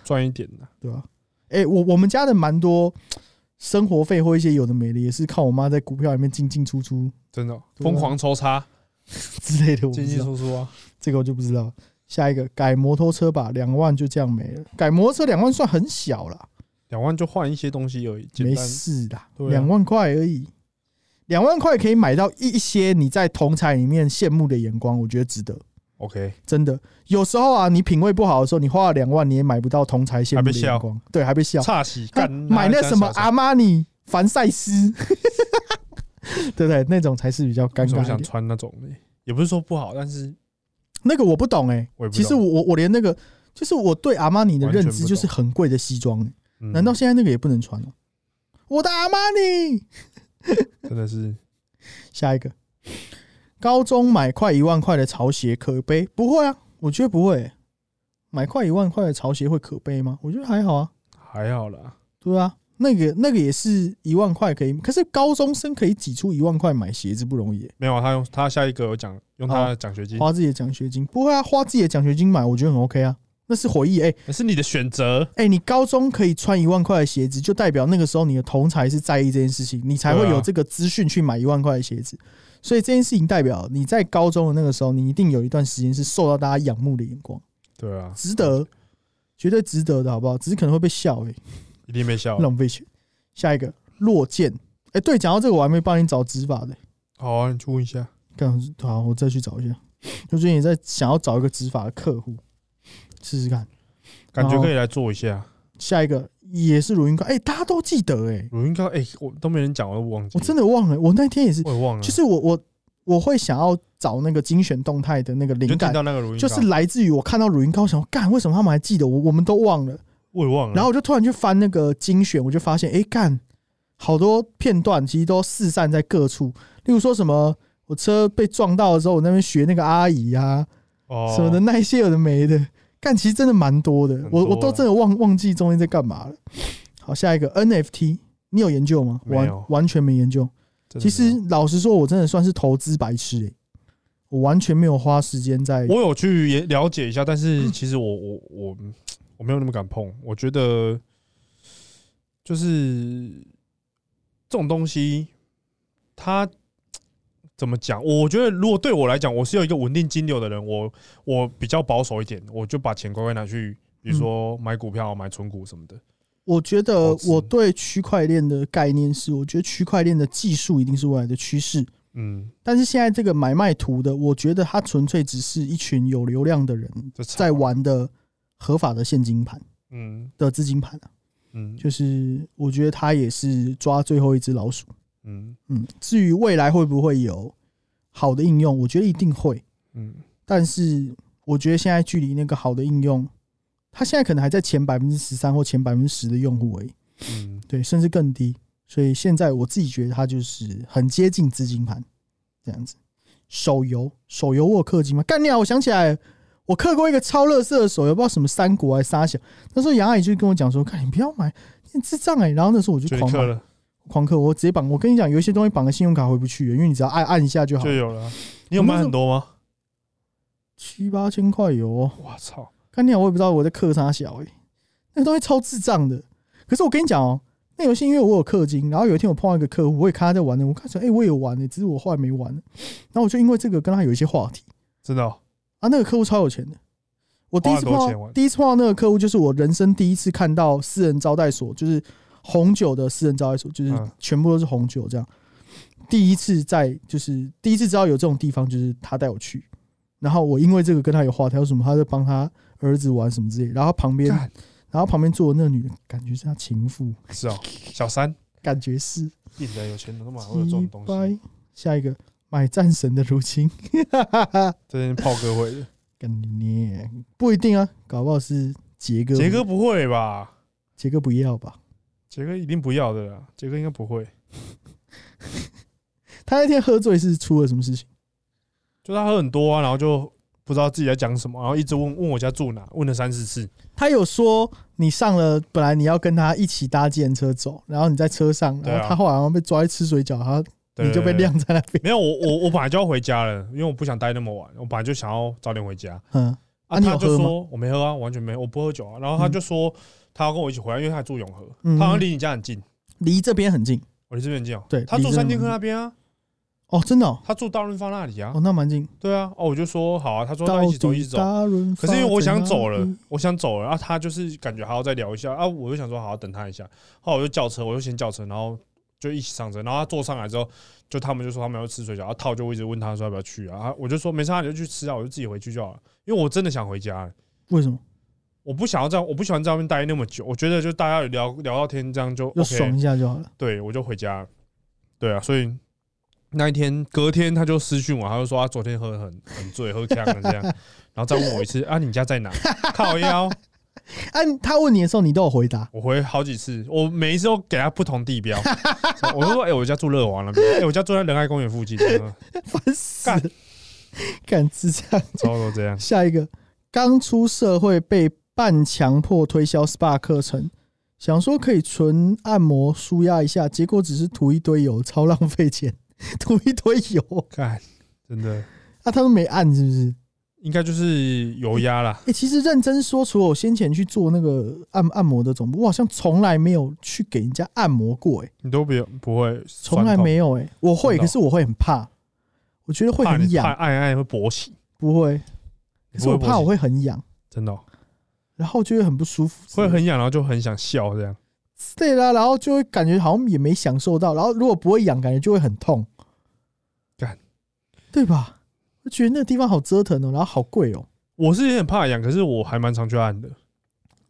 赚一点的，对吧、哎、我我们家的蛮多生活费或一些有的没的，也是靠我妈在股票里面进进出出真的疯狂抽插，之类的，进进。出出啊，这个我就不知道。下一个改摩托车吧，两万就这样没了。改摩托车两万算很小了，两万就换一些东西而已，简没。事啦，两、万块而已。两万块可以买到一些你在同彩里面羡慕的眼光，我觉得值得。OK，真的，有时候啊，你品味不好的时候，你花了两万，你也买不到同彩羡慕的眼光，对，还被笑。差干买那什么阿玛尼、凡赛斯，对不对？那种才是比较尴尬。我想。穿那种呢？也不是说不好，但是那个我不懂哎、其实我我我连那个，就是我对阿玛尼的认知就是很贵的西装、难道现在那个也不能穿了？我的阿玛尼，真的是下一个，高中买快一万块的潮鞋可悲？不会啊，我觉得不会欸、买快一万块的潮鞋会可悲吗？我觉得还好啊，还好啦？对啊，那个那个也是一万块可以，可是高中生可以挤出一万块买鞋子不容易欸、没有啊，他用他下一个有奖用他的奖学金，花自己的奖学金不会啊，花自己的奖学金买，我觉得很 OK 啊，那是回忆哎、那是你的选择。哎、你高中可以穿一万块的鞋子，就代表那个时候你的同才是在意这件事情，你才会有这个资讯去买一万块的鞋子。所以这件事情代表你在高中的那个时候，你一定有一段时间是受到大家仰慕的眼光，对啊，值得，绝对值得的，好不好？只是可能会被笑哎、一定被笑。浪费钱。下一个落剑，哎、对，讲到这个我还没帮你找指法的、好啊，你去问一下。干好，我再去找一下。就最近也在想要找一个执法的客户，试试看。感觉可以来做一下下一个也是乳晕膏，哎、大家都记得哎、乳晕膏。哎，我都没人讲，我都忘记。我真的忘了，我那天也是，我也忘了，就是我我我会想要找那个精选动态的那个灵感，就到那个乳晕膏，就是来自于我看到乳晕膏，想说干为什么他们还记得我，我们都忘了，我也忘了。然后我就突然去翻那个精选，我就发现，哎、干好多片段其实都四散在各处，例如说什么。我车被撞到的时候，我那边学那个阿姨啊，哦什么的那些有的没的，干其实真的蛮多的，我我都真的忘忘记中间在干嘛了。好，下一个 NFT，你有研究吗？完完全没研究。其实老实说，我真的算是投资白痴诶、我完全没有花时间在。我有去也了解一下，但嗯是 其实我我我我没有那么敢碰。我觉得就是这种东西，它怎么讲？我觉得如果对我来讲，我是有一个稳定金流的人，我我比较保守一点，我就把钱乖乖拿去，比如说买股票、买存股什么的。我觉得我对区块链的概念是，我觉得区块链的技术一定是未来的趋势。嗯，但是现在这个买卖图的，我觉得它纯粹只是一群有流量的人在玩的合法的现金盘嗯的资金盘啊。嗯就是我觉得它也是抓最后一只老鼠。嗯嗯，至于未来会不会有好的应用，我觉得一定会。嗯，但是我觉得现在距离那个好的应用，它现在可能还在前百分之十三或前百分之十的用户而已，嗯，对，甚至更低。所以现在我自己觉得它就是很接近资金盘这样子。手游，手游我有氪金吗？干掉！我想起来，我氪过一个超乐色的手游，不知道什么三国还是沙小。那时候杨阿姨就跟我讲说：“看你不要买，你智障哎、然后那时候我就狂买，了狂客，我直接绑。我跟你讲，有一些东西绑个信用卡回不去，因为你只要按按一下就好就。有了。你有买很多吗？七八千块有哦。我操！干掉我也不知道我在氪啥小哎、那个东西超智障的。可是我跟你讲哦、那游戏因为我有氪金，然后有一天我碰到一个客户，我也看他在玩的，我看说哎、我也有玩的、只是我后来没玩。然后我就因为这个跟他有一些话题真的哦啊，那个客户超有钱的。我第一次碰到第一次碰到那个客户，就是我人生第一次看到私人招待所，就是红酒的私人招待所，就是嗯。全部都是红酒这样。第一次在就是第一次知道有这种地方，就是他带我去，然后我因为这个跟他有话题，有什么他在帮他儿子玩什么之类，然后旁边干。然后旁边坐的那个女的，感觉是他情妇，是哦，小三，感觉是。硬的有钱人都买会有这种东西，下一个买战神的入侵，这是炮哥会。的，跟你娘。不一定啊，搞不好是杰哥，杰哥不会吧？杰哥不要吧？杰哥一定不要的啦，杰哥应该不会，他那天喝醉是出了什么事情？就他喝很多啊，然后就不知道自己在讲什么，然后一直问问我家住哪，问了三四次，他有说你上了，本来你要跟他一起搭计程车走，然后你在车上，然后他后来好像被抓去吃水饺，然后你就被。晾在那边。没有，我我我本来就要回家了，因为我不想待那么晚，我本来就想要早点回家。嗯，他就说我没喝啊，完全没，我不喝酒啊。然后他就说他要跟我一起回来，因为他住永和，嗯他好像离你家很近，离这边很近我离这边很近哦。对他住三剑客那边啊，哦，真的哦，他住大润发那里啊哦。那蛮近。对啊，哦，我就说好啊，他说到那一起走，一起走。大润发可是因为我想走了我想走了，然、后，他就是感觉还要再聊一下啊，我就想说好，等他一下，后来我就叫车，我就先叫车，然后就一起上车，然后他坐上来之后，就他们就说他们要吃水饺，然后，套就一直问他说要不要去啊，啊我就说没事啊，你就去吃啊，我就自己回去就好了，因为我真的想回家了，为什么？我不想要这样，我不喜欢在外面待那么久，我觉得就大家有聊聊到天这样就爽一下就好了。对我就回家了，对啊，所以。那一天，隔天他就私讯我，他就说他昨天喝得很很醉，喝呛了这样，然后再问我一次啊，你家在哪？靠腰，啊，他问你的时候，你都有回答。我回好几次，我每一次都给他不同地标。我就说，哎、我家住乐华那边，哎、我家住在仁爱公园附近，嗯 烦死干了！干智障。差不多这样。下一个，刚出社会被半强迫推销 SPA 课程，想说可以纯按摩舒压一下，结果只是涂一堆油，超浪费钱，涂一堆油。看，真的啊，他们没按是不是？应该就是油压啦。哎、其实认真说，除了我先前去做那个按按摩的总部，我好像从来没有去给人家按摩过、哎，你都不用不会，从来没有、哎，我会，可是我会很怕，我觉得会很痒，按一按会勃起，不会，可是我怕我会很痒，真的哦、然后就会很不舒服，会很痒，然后就很想笑这样。对啦，然后就会感觉好像也没享受到，然后如果不会痒，感觉就会很痛，干，对吧？我觉得那个地方好折腾哦，然后好贵哦。我是有点怕痒，可是我还蛮常去按的。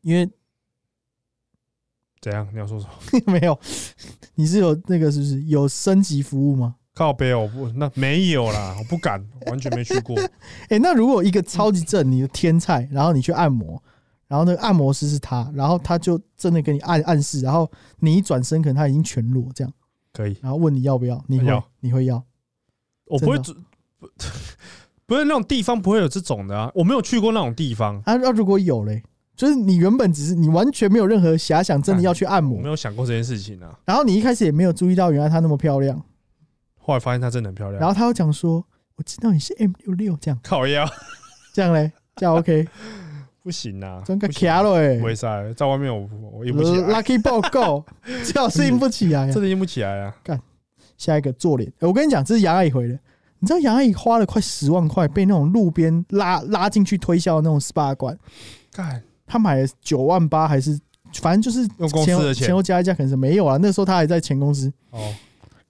因为怎样？你要说什么？没有，你是有那个是不是有升级服务吗？靠背哦，不，那没有啦，我不敢，完全没去过。哎、那如果一个超级正你的天菜，然后你去按摩，然后那个按摩师是他，然后他就真的给你按暗示，然后你一转身，可能他已经全裸这样，可以，然后问你要不要，你会要你会要？我不会不 不是那种地方不会有这种的啊，我没有去过那种地方，啊，那如果有嘞，就是你原本只是你完全没有任何遐想，真的要去按摩。没，有想过这件事情啊。然后你一开始也没有注意到原来她那么漂亮，后来发现她真的很漂亮，然后她又讲说，我知道你是 M 六六这样，靠腰。这样嘞，这样 OK，不行啊，真个卡了哎不会赛，在外面我我硬不起来，，Lucky 报告，最好是硬不起来啊。真。的硬不起来啊。干下一个做脸，欸我跟你讲，这是杨阿姨回的。你知道杨阿姨花了快十万块，被那种路边拉拉进去推销的那种 SPA 馆，干，她买了九万八还是反正就是用公司前后的钱前后加一加，可能是没有啊。那时候她还在前公司，哦，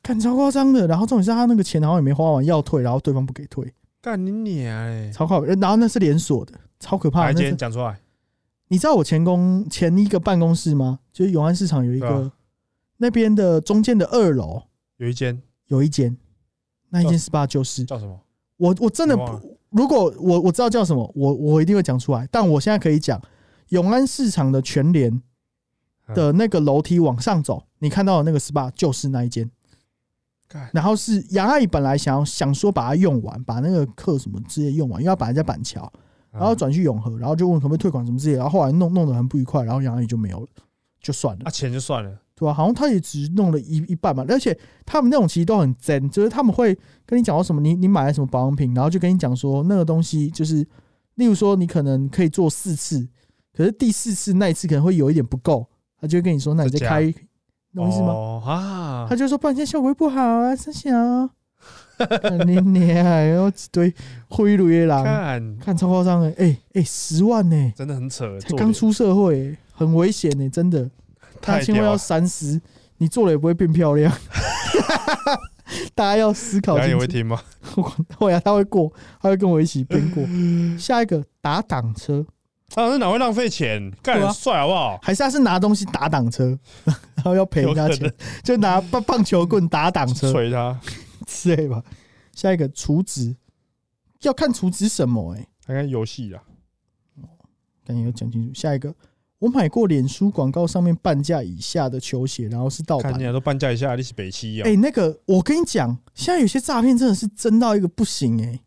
干超夸张的。然后重点是她那个钱好像也没花完，要退，然后对方不给退，干你娘哎！超靠。然后那是连锁的，超可怕的。间讲出来？你知道我前公前一个办公室吗？就是永安市场有一个啊那边的中间的二楼有一间有一间，那一间 SPA 就是叫什么？我我真的不，如果我我知道叫什么，我我一定会讲出来。但我现在可以讲，永安市场的全联嗯的那个楼梯往上走，你看到的那个 SPA 就是那一间。然后是杨阿姨本来想要想说把它用完，把那个课什么之类用完，因为要把人家板桥，然后转去永和，然后就问可不可以退款什么之类，然后后来弄弄得很不愉快，然后杨阿姨就没有了，就算了啊，。钱就算了，对吧、好像他也只弄了一一半嘛，而且他们那种其实都很真，就是他们会跟你讲说什么，你你买了什么保养品，然后就跟你讲说那个东西就是，例如说你可能可以做四次，可是第四次那一次可能会有一点不够，他就会跟你说，那你再开，懂我意思吗？哦啊他，就说不然这样效果会不好啊，真想你，你娘，然后一堆灰驴的狼，看看超夸张的，哎、哎、十万呢、真的很扯，才刚出社会欸、很危险呢、真的。他千万要三思，你做了也不会变漂亮。大家要思考清楚。大家也会听吗？会啊，他会过，他会跟我一起边过。下一个打挡车，他是哪会浪费钱？干对啊很帅好不好？还是他是拿东西打挡车，然后要赔人家钱就拿棒棒球棍打挡车捶他，之类吧。下一个储值，要看储值什么、欸？哎，他看游戏啊，赶紧要讲清楚。下一个，我买过脸书广告上面半价以下的球鞋，然后是盗版都半价以下，你是北七啊哎、？那个我跟你讲，现在有些诈骗真的是真到一个不行哎、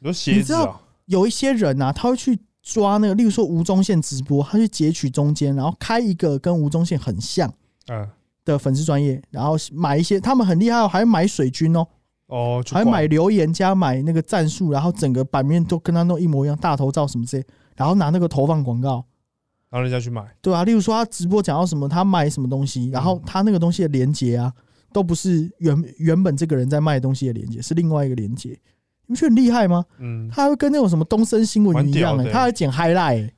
你说鞋子啊？有一些人啊，他会去抓那个，例如说吴宗宪直播，他去截取中间，然后开一个跟吴宗宪很像嗯，的粉丝专业，然后买一些，他们很厉害哦，还买水军哦，哦，去还买留言加买那个战术，然后整个版面都跟他弄一模一样，大头照什么之类，然后拿那个投放广告，然后人家去买，对啊，例如说他直播讲到什么，他卖什么东西，然后他那个东西的连接啊，都不是原原本这个人在卖东西的连接，是另外一个连接，你不觉得很厉害吗？嗯，他会跟那种什么东森新闻一样、他还剪 highlight，、欸、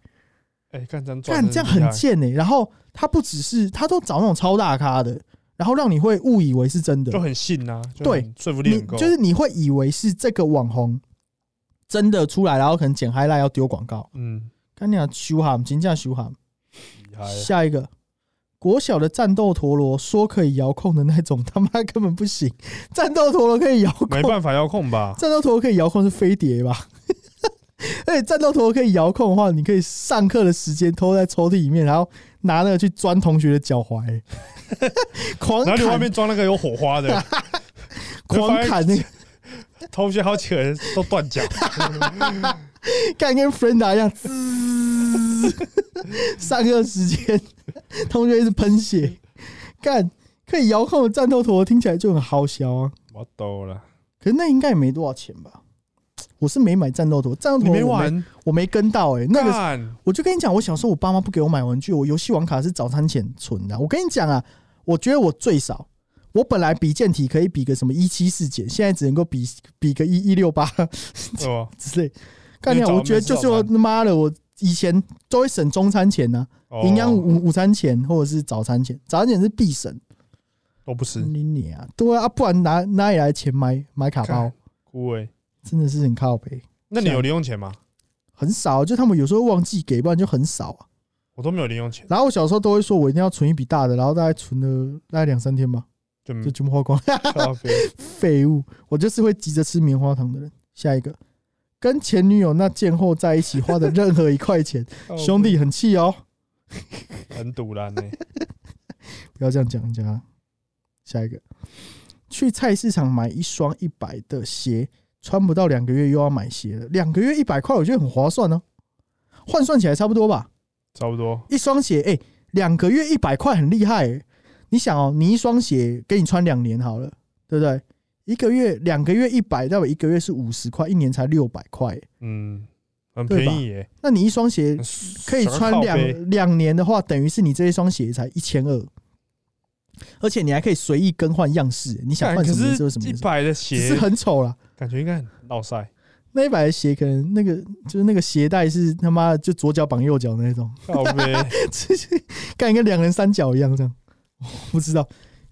哎，干这样很贱哎、然后他不只是他都找那种超大咖的，然后让你会误以为是真的。就，很信呐，就对说服力就是你会以为是这个网红真的出来，然后可能剪 highlight 要丢广告，嗯，看你啊修喊，金价修喊。下一个，国小的战斗陀螺说可以遥控的那种，他妈根本不行。战斗陀螺可以遥控，没办法遥控吧？战斗陀螺可以遥控是飞碟吧？而 且战斗陀螺可以遥控的话，你可以上课的时间偷在抽屉里面，然后拿那个去钻同学的脚踝，狂然后你外面装那个有火花的，狂砍那个，同学好几个人都断脚，干跟 friend 一样，滋，上课时间同学一直喷血，干可以遥控的战斗陀螺听起来就很好笑啊。我懂了，可是那应该也没多少钱吧？我是没买战斗陀，战斗陀我没玩我没跟到哎、那个干我就跟你讲，我小时候我爸妈不给我买玩具，我游戏王卡是早餐钱存的。我跟你讲啊，我觉得我最少，我本来比健体可以比个什么一七四减，现在只能够比比个一一六八？之类。干掉，我觉得就是我他妈的，我以前都会省中餐钱呢、哦营养午午餐钱或者是早餐钱，早餐钱是必省。都不是你你啊，对啊，不然拿哪里来钱买买卡包干？枯萎。真的是很靠背。那你有零用钱吗？很少，就他们有时候忘记给，不然就很少啊。我都没有零用钱，然后我小时候都会说我一定要存一笔大的，然后大概存了大概两三天吧，就就全部花光。废物，我就是会急着吃棉花糖的人。下一个，跟前女友那贱货在一起花的任何一块钱，兄弟很气哦，很堵然呢。不要这样讲人家。下一个，去菜市场买一双一百的鞋，穿不到两个月又要买鞋了，两个月一百块，我觉得很划算哦，换算起来差不多吧。差不多，一双鞋，哎、两个月一百块，很厉害、欸。你想哦，你一双鞋给你穿两年好了，对不对？一个月两个月一百，代表一个月是五十块，一年才六百块欸。嗯，很便宜耶，那你一双鞋可以穿两两年的话，等于是你这一双鞋才一千二，而且你还可以随意更换样式。你想换什么颜色什么颜色，百的鞋是很丑啦。感觉应该很落晒，那一百的鞋可能那个就是那个鞋带是他妈的就左脚绑右脚那种，靠背。干跟两人三角一样这样。我不知道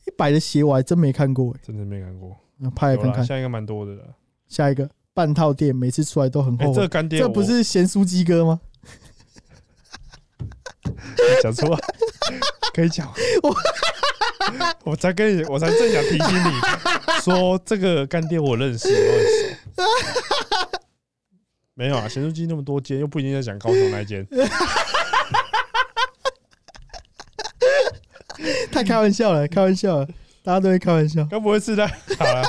一百的鞋我还真没看过哎、真的没看过，那拍来有啦，看看现。在应该蛮多的了。下一个半套店，每次出来都很哎，后悔。这个干爹这不是咸酥鸡哥吗？讲错，可以讲。我 我才跟你，我才正想提醒你说，这个干爹我认识，我很熟。没有啊，咸酥鸡那么多间，又不一定在讲高雄那一间。太开玩笑了，开玩笑了，大家都会开玩笑。该不会是在 好了？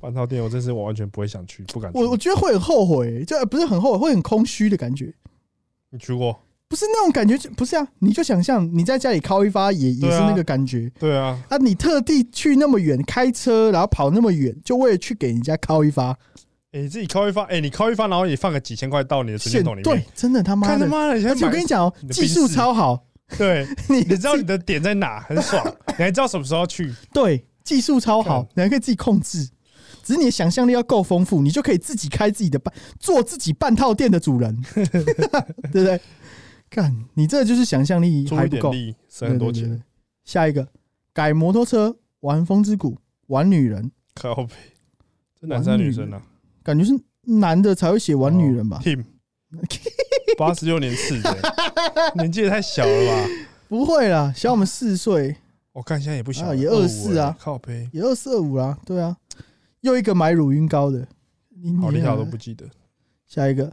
半套店我真是我完全不会想去，不敢去。我我觉得会很后悔、就呃不是很后悔，会很空虚的感觉。你去过？不是那种感觉，就不是啊！你就想象你在家里敲一发也也是那个感觉对啊，啊！你特地去那么远开车，然后跑那么远，就为了去给人家敲一发，哎，你自己敲一发，哎，你敲一发，然后你放个几千块到你的存钱现对筒里面，，对真的他妈的！他妈的，而且我跟你讲哦技术超好，对，你你知道你的点在哪，很爽，你还知道什么时候去。对技术超好，你还可以自己控制。只是你的想象力要够丰富，你就可以自己开自己的半，做自己半套店的主人，对不对？干，你这就是想象力出还不够，省很多钱下一个，改摩托车，玩风之谷，玩女人，靠背，这男生女生啊？感觉是男的才会写玩女人吧？？Team，八十六年次的，年纪也太小了吧？不会啦，小我们四岁，我看现在也不小，啊也二四啊欸靠背，也二四二五啦。对啊，又一个买乳晕膏的，你好厉害，我都不记得。下一个，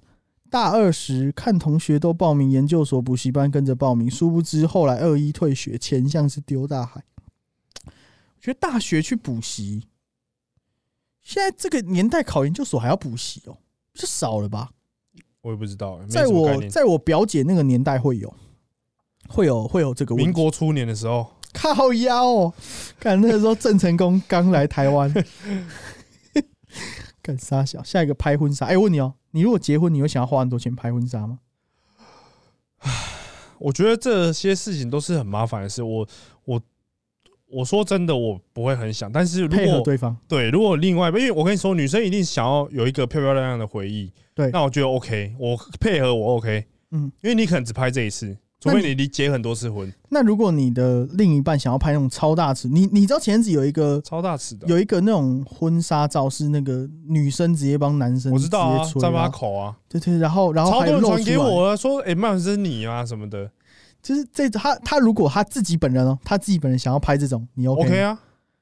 大二时看同学都报名研究所补习班，跟着报名，殊不知后来二一退学，钱像是丢大海。我觉得大学去补习，现在这个年代考研究所还要补习哦，是少了吧？我也不知道，没在。我在我表姐那个年代会有，会有会有这个民国初年的时候，靠腰哦，看那个时候郑成功刚来台湾，干啥小。下一个拍婚纱，哎、问你哦，你如果结婚，你会想要花很多钱拍婚纱吗？我觉得这些事情都是很麻烦的事。我我我说真的，我不会很想。但是如配合果对方，对，如果另外因为我跟你说，女生一定想要有一个漂漂亮亮的回忆。对那我觉得 OK，我配合我 OK。嗯，因为你可能只拍这一次，除非你离结很多次婚，那如果你的另一半想要拍那种超大尺，你你知道前阵子有一个超大尺的。有一个那种婚纱照是那个女生直接帮男生我知道啊直接，吹在马啊，口啊，对对，然后然后还超多人传给我啊，说哎，曼、这是你啊什么的就是这他他如果他自己本人哦，他自己本人想要拍这种，你 OK,，OK 啊，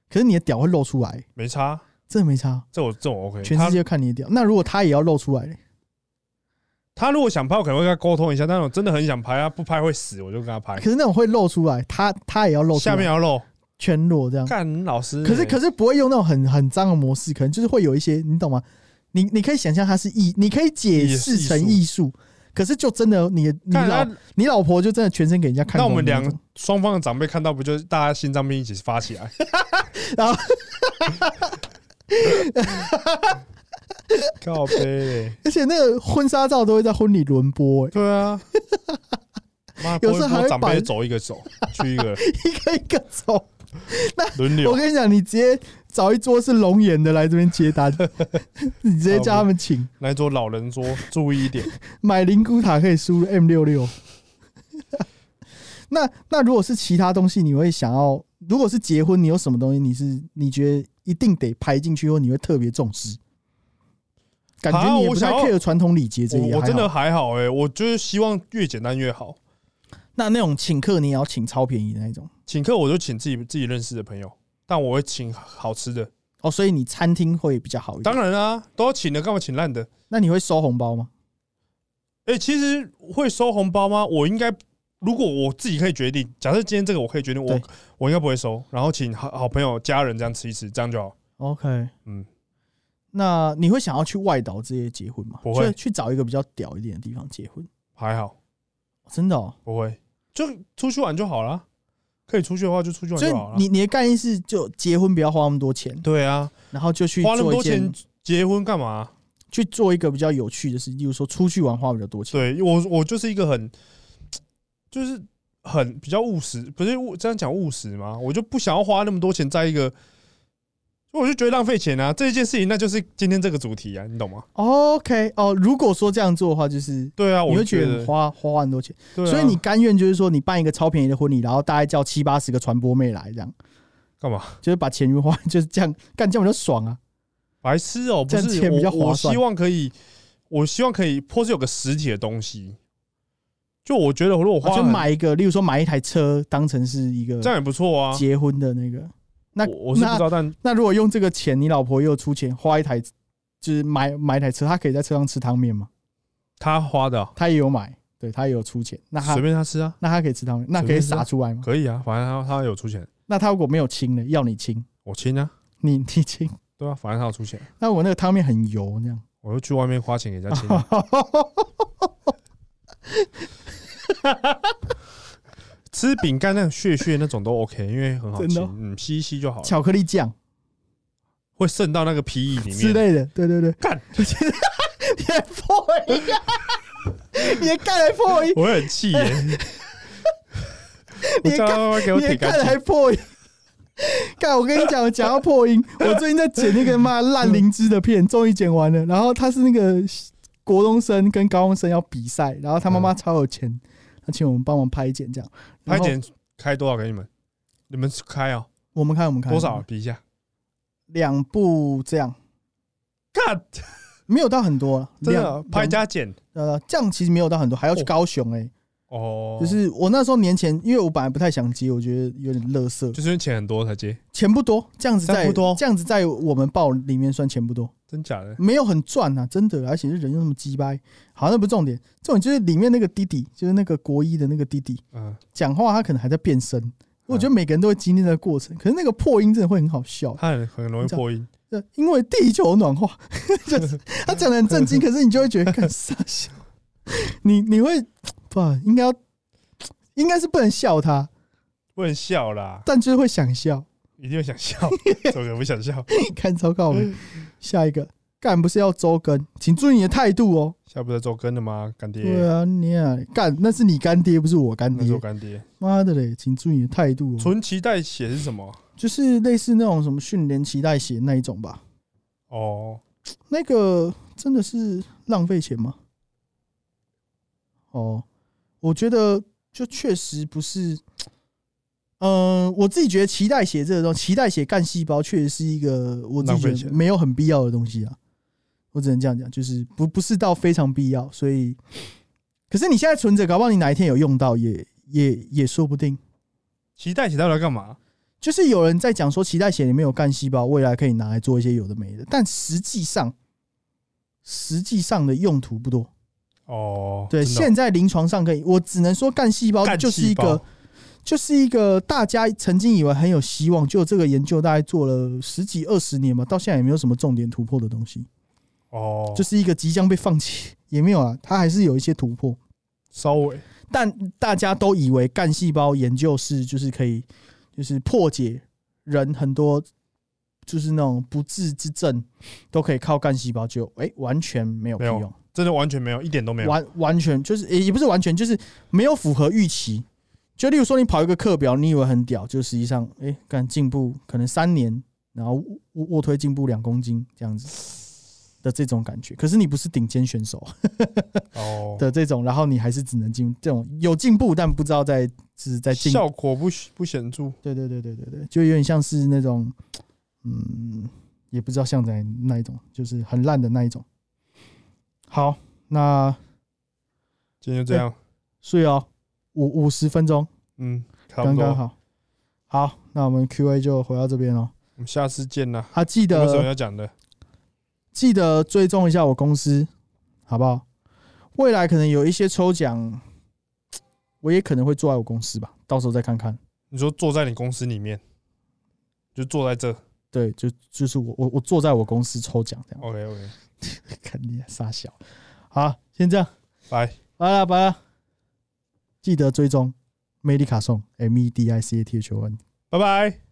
可是你的屌会露出来，没差，这没差，这我这我 OK。全世界看你的屌。那如果他也要露出来嘞？他如果想拍，我可能会跟他沟通一下，但是我真的很想拍啊，不拍会死，我就跟他拍可。是那种会露出来，他他也要露出来，下面要露，全裸这样。干老师欸。可是可是不会用那种很很脏的模式，可能就是会有一些，你懂吗？你你可以想象它是艺，你可以解释成艺术，可是就真的你你老你老婆就真的全身给人家看那。我们两双方的长辈看到，不就是大家心脏病一起发起来？然后 靠背嘞，而且那个婚纱照都会在婚礼轮播、欸，对啊。妈，有时候长辈走一个走，去一个 一个一个走。轮流我。跟你讲，你直接找一桌是龙眼的来这边接单，你直接叫他们请来桌老人桌，注意一点。买灵骨塔可以输入 M 六六。那那如果是其他东西，你会想要？如果是结婚，你有什么东西你是你觉得一定得排进去，或你会特别重视？感觉你也不太啊我想要 care 传统礼节这个也还好，我我真的还好哎、我就是希望越简单越好。那那种请客你也要请超便宜的那种请客我就请自己自己认识的朋友，但我会请好吃的。哦，所以你餐厅会比较好一点。当然啊，都要请的，干嘛请烂的？那你会收红包吗？哎、其实会收红包吗？我应该，如果我自己可以决定，假设今天这个我可以决定，我我应该不会收，然后请好好朋友、家人这样吃一吃，这样就好。OK，嗯，那你会想要去外岛这些结婚吗？不会去去找一个比较屌一点的地方结婚，还好，真的哦。不会，就出去玩就好了。可以出去的话就出去玩所以就好了。你你的概念是，就结婚不要花那么多钱，对啊，然后就去花那么多做一件钱结婚干嘛？去做一个比较有趣的事，例如说出去玩花比较多钱。对我，我就是一个很，就是很比较务实，不是务这样讲务实吗？我就不想要花那么多钱在一个，我就觉得浪费钱啊。这一件事情，那就是今天这个主题啊，你懂吗？OK，哦，如果说这样做的话，就是对啊，我你会觉得，得花花很多钱，对啊所以你甘愿就是说你办一个超便宜的婚礼，然后大概叫七八十个传播妹来，这样干嘛？就是把钱花，就是这样干，这样比较爽啊。白痴哦、不是钱比较我，我划算希望可以，我希望可以，或是有个实体的东西。就我觉得，如果花啊就买一个，例如说买一台车当成是一个这样也不错啊。结婚的那个。那我我是不知道，但那如果用这个钱，你老婆又出钱花一台，就是买买一台车，她可以在车上吃汤面吗？她花的啊她也有买，对她也有出钱，那她随便她吃啊，那她可以吃汤面，那可以撒出来吗？可以啊，反正他他有出钱，那她如果没有亲呢，要你亲，我亲啊，你你亲，对啊，反正她有出钱，那我那个汤面很油，那样。我就去外面花钱给人家亲啊。吃饼干那种屑屑那种都 OK，因为很好吃真的哦，嗯，吸一吸就好了，巧克力酱会渗到那个皮衣里面。之类的，对对对，干，你还破音啊！你还干还破音，我会很气耶。我你叫他妈妈给我你还干舔干净。还破音。干，我跟你讲，讲到破音，我最近在剪那个妈烂灵芝的片，终于剪完了。然后他是那个国中生跟高中生要比赛，然后他妈妈超有钱，他请我们帮忙拍剪这样。拍剪开多少给你们？你们开啊？我们开我们开多少？？比一下。两部这样，God，，没有到很多了。真的两拍加减呃，这样其实没有到很多，还要去哦高雄哎、哦，就是我那时候年前，因为我本来不太想接，我觉得有点乐色，就是因为钱很多才接，钱不多，这样子在不多这样子在我们报里面算钱不多，真假的？没有很赚啊，真的，而且是人又那么鸡掰。好，那不是重点，重点就是里面那个弟弟，就是那个国一的那个弟弟，嗯，讲话他可能还在变声。我觉得每个人都会经历那个过程，可是那个破音真的会很好笑，他很很容易破音。因为地球暖化，就是他讲的很震惊，可是你就会觉得很傻笑，你你会不应该要应该是不能笑他，不能笑啦，但就是会想笑，一定会想笑，怎么可能不想笑？看超靠美。下一个干不是要周更，请注意你的态度哦。下不是周更的吗？干爹对爹，啊，你啊干那是你干爹，不是我干那是我爹。干爹。妈的嘞，请注意你的态度哦。存期待血是什么？就是类似那种什么训练脐带血那一种吧。哦，那个真的是浪费钱吗？哦，我觉得就确实不是。嗯、我自己觉得脐带血这个东西，脐带血干细胞确实是一个我自己觉得没有很必要的东西啊。我只能这样讲，就是不不是到非常必要，所以，可是你现在存着，搞不好你哪一天有用到也，也也说不定。脐带血到底要干嘛？就是有人在讲说脐带血里面有干细胞，未来可以拿来做一些有的没的，但实际上，实际上的用途不多。哦，对，现在临床上可以，我只能说干细胞就是一个，就是一个大家曾经以为很有希望，就这个研究大概做了十几二十年嘛，到现在也没有什么重点突破的东西，哦，就是一个即将被放弃，也没有啊，它还是有一些突破。稍微。但大家都以为干细胞研究是就是可以，就是破解人很多就是那种不治之症，都可以靠干细胞救，哎、完全没有屁没有。用，真的完全没有，一点都没有。完完全就是、诶也不是完全，就是没有符合预期。就例如说，你跑一个课表，你以为很屌，就实际上，哎、干进步可能三年，然后卧卧推进步两公斤这样子的这种感觉。可是你不是顶尖选手，哦，的这种，然后你还是只能进这种有进步，但不知道在是在进。效果不不显著。对对对对对对，就有点像是那种，嗯，也不知道像在那一种，就是很烂的那一种。好，那今天就这样，睡哦，五五十分钟，嗯，刚刚好。好，那我们 Q&A 就回到这边了。我们下次见啦。啊，记得有什么要讲的？记得追踪一下我公司，好不好？未来可能有一些抽奖，我也可能会坐在我公司吧，到时候再看看。你说坐在你公司里面，就坐在这对，就就是我我我坐在我公司抽奖这样，，OK OK，看你傻小。好，先这样，拜。拜了拜了，记得追踪 Medica 送 M E D I C A T H O N。拜拜。